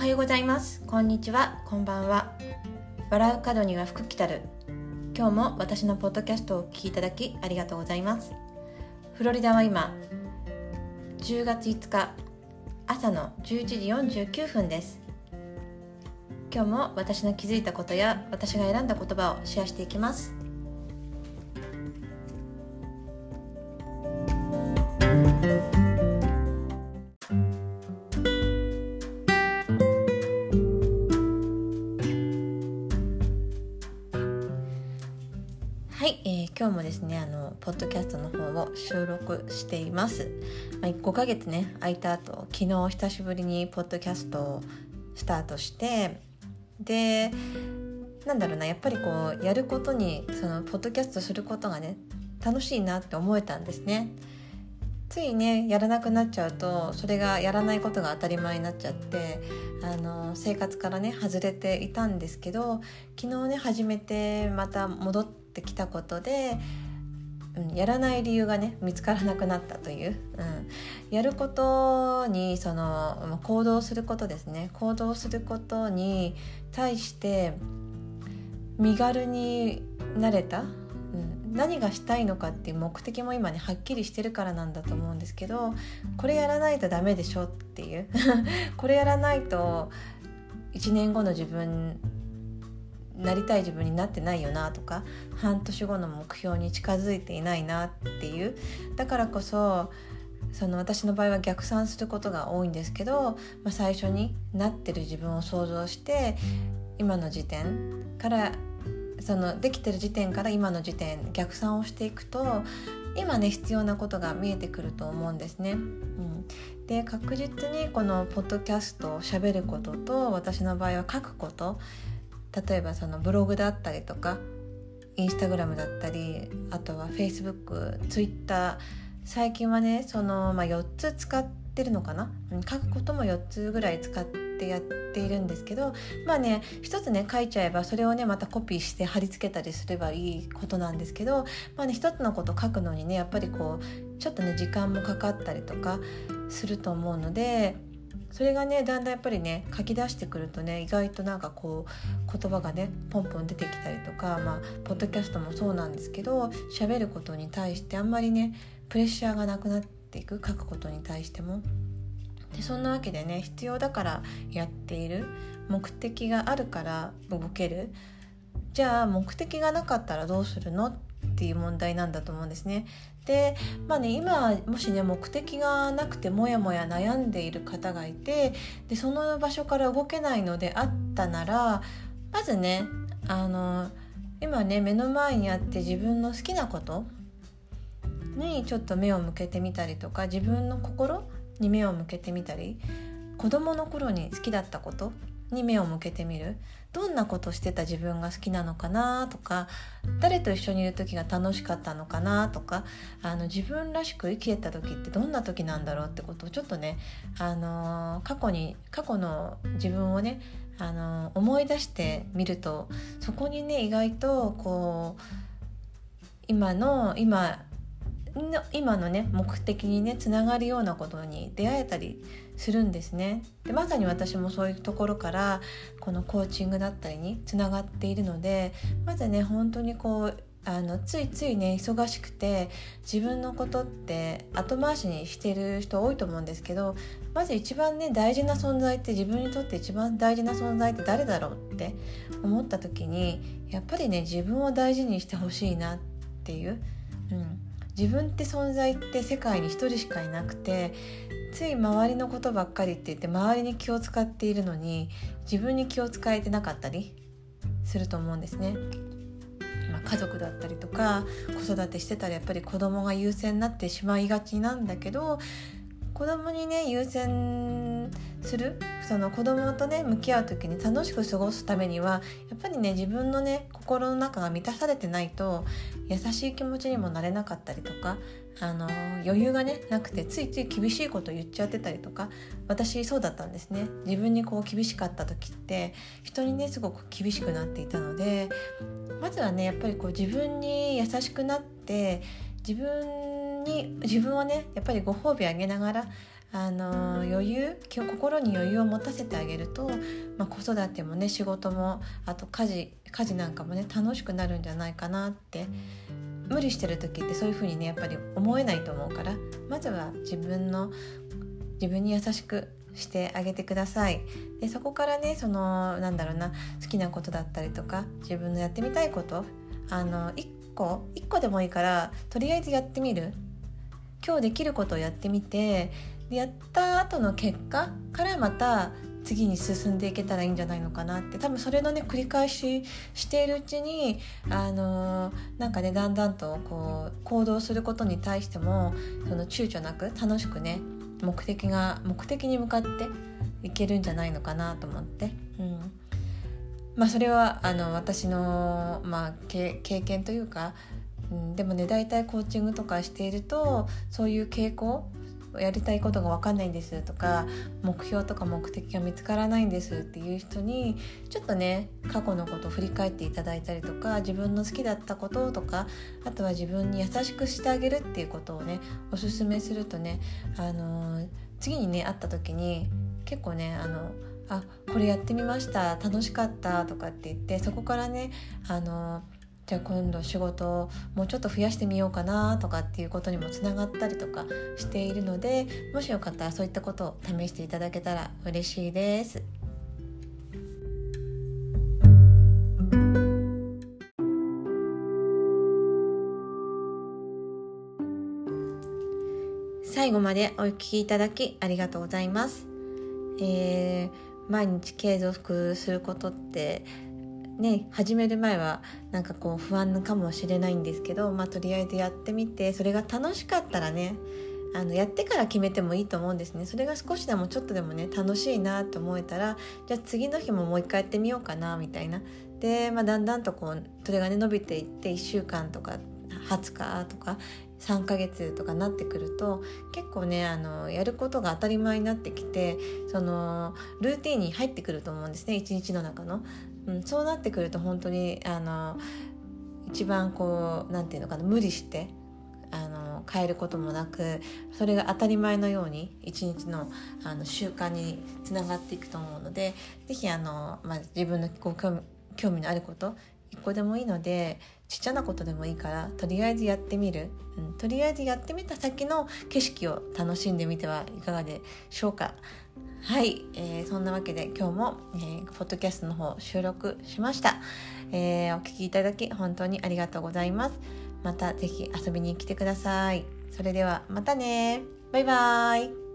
おはようございます。こんにちは。こんばんは。笑う角には福来たる。今日も私のポッドキャストをお聞きいただきありがとうございます。フロリダは今10月5日朝の11時49分です。今日も私の気づいたことや私が選んだ言葉をシェアしていきます。ですねあのポッドキャストの方を収録しています、まあ、5ヶ月ね空いた後昨日久しぶりにポッドキャストをスタートしてでなんだろうなやっぱりこうやることにそのポッドキャストすることがね楽しいなって思えたんですね。ついねやらなくなっちゃうとそれがやらないことが当たり前になっちゃってあの生活からね外れていたんですけど昨日ね始めてまた戻ってってきたことで、うん、やらない理由がね見つからなくなったという、うん、やることにその行動することですね。行動することに対して身軽になれた、うん、何がしたいのかっていう目的も今ねはっきりしてるからなんだと思うんですけどこれやらないとダメでしょっていう。これやらないと1年後の自分なりたい自分になってないよなとか半年後の目標に近づいていないなっていうだからこそその私の場合は逆算することが多いんですけど、まあ、最初になってる自分を想像して今の時点からそのできてる時点から今の時点逆算をしていくと今ね必要なことが見えてくると思うんですね。うん、で確実にこのポッドキャストをしゃべることと私の場合は書くこと例えばそのブログだったりとかインスタグラムだったりあとはフェイスブックツイッター最近はねその、まあ、4つ使ってるのかな？書くことも4つぐらい使ってやっているんですけどまあね一つね書いちゃえばそれをねまたコピーして貼り付けたりすればいいことなんですけどまあね一つのこと書くのにねやっぱりこうちょっとね時間もかかったりとかすると思うのでそれがねだんだんやっぱりね書き出してくるとね意外となんかこう言葉がねポンポン出てきたりとかまあポッドキャストもそうなんですけど喋ることに対してあんまりねプレッシャーがなくなっていく書くことに対しても。でそんなわけでね必要だからやっている目的があるから動けるじゃあ目的がなかったらどうするの？っていう問題なんだと思うんですね。でまあね今もしね目的がなくてモヤモヤ悩んでいる方がいてでその場所から動けないのであったならまずねあの今ね目の前にあって自分の好きなことにちょっと目を向けてみたりとか自分の心に目を向けてみたり子供の頃に好きだったことに目を向けてみる。どんなことしてた自分が好きなのかなとか誰と一緒にいる時が楽しかったのかなとかあの自分らしく生きてた時ってどんな時なんだろうってことをちょっとね、あの過去に過去の自分をね、あの思い出してみるとそこにね意外とこう今の今今のね目的にねつながるようなことに出会えたりするんですねでまさに私もそういうところからこのコーチングだったりにつながっているのでまずね本当にこうあのついついね忙しくて自分のことって後回しにしてる人多いと思うんですけどまず一番ね大事な存在って自分にとって一番大事な存在って誰だろうって思った時にやっぱりね自分を大事にしてほしいなっていう。自分って存在って世界に一人しかいなくてつい周りのことばっかりって言って周りに気を使っているのに自分に気を使えてなかったりすると思うんですね。まあ、家族だったりとか子育てしてたらやっぱり子供が優先になってしまいがちなんだけど子供にね優先する。その子供とね向き合う時に楽しく過ごすためにはやっぱりね自分のね心の中が満たされてないと優しい気持ちにもなれなかったりとかあの余裕がねなくてついつい厳しいこと言っちゃってたりとか私そうだったんですね。自分にこう厳しかった時って人にねすごく厳しくなっていたのでまずはねやっぱりこう自分に優しくなって自分に自分をねやっぱりご褒美あげながらあの余裕心に余裕を持たせてあげると、まあ、子育てもね仕事もあと家事家事なんかもね楽しくなるんじゃないかなって無理してる時ってそういう風にねやっぱり思えないと思うからまずは自分の自分に優しくしてあげてください。でそこからねそのなんだろうな好きなことだったりとか自分のやってみたいことあの1個1個でもいいからとりあえずやってみる。今日できることをやってみてやった後の結果からまた次に進んでいけたらいいんじゃないのかなって。多分それのね繰り返ししているうちにあのー、なんかねだんだんとこう行動することに対してもその躊躇なく楽しくね目的が目的に向かっていけるんじゃないのかなと思って。うん。まあ、それはあの私の、まあ、経験というか、うん、でもね大体コーチングとかしているとそういう傾向やりたいことが分かんないんですとか目標とか目的が見つからないんですっていう人にちょっとね過去のことを振り返っていただいたりとか自分の好きだったこととかあとは自分に優しくしてあげるっていうことをねおすすめするとね、あのー、次にね会った時に結構ねあのあこれやってみました楽しかったとかって言ってそこからねあのーじゃあ今度仕事をもうちょっと増やしてみようかなとかっていうことにもつながったりとかしているのでもしよかったらそういったことを試していただけたら嬉しいです。最後までお聞きいただきありがとうございます。えー、毎日継続することってね始める前はなんかこう不安かもしれないんですけど、まあ、とりあえずやってみてそれが楽しかったらねあのやってから決めてもいいと思うんですね。それが少しでもちょっとでもね楽しいなと思えたらじゃあ次の日ももう一回やってみようかなみたいな。で、まあ、だんだんとこうそれがね伸びていって1週間とか20日とか3ヶ月とかなってくると結構ねあのやることが当たり前になってきてそのルーティンに入ってくると思うんですね一日の中の。うん、そうなってくると本当にあの一番こう何て言うのかな無理してあの変えることもなくそれが当たり前のように一日のあの習慣につながっていくと思うので是非、まあ、自分の興味のあること一個でもいいのでちっちゃなことでもいいからとりあえずやってみる、うん、とりあえずやってみた先の景色を楽しんでみてはいかがでしょうか。はい、えー、そんなわけで今日も、えー、ポッドキャストの方収録しました、えー、お聞きいただき本当にありがとうございます。また是非遊びに来てください。それではまたね。バイバーイ。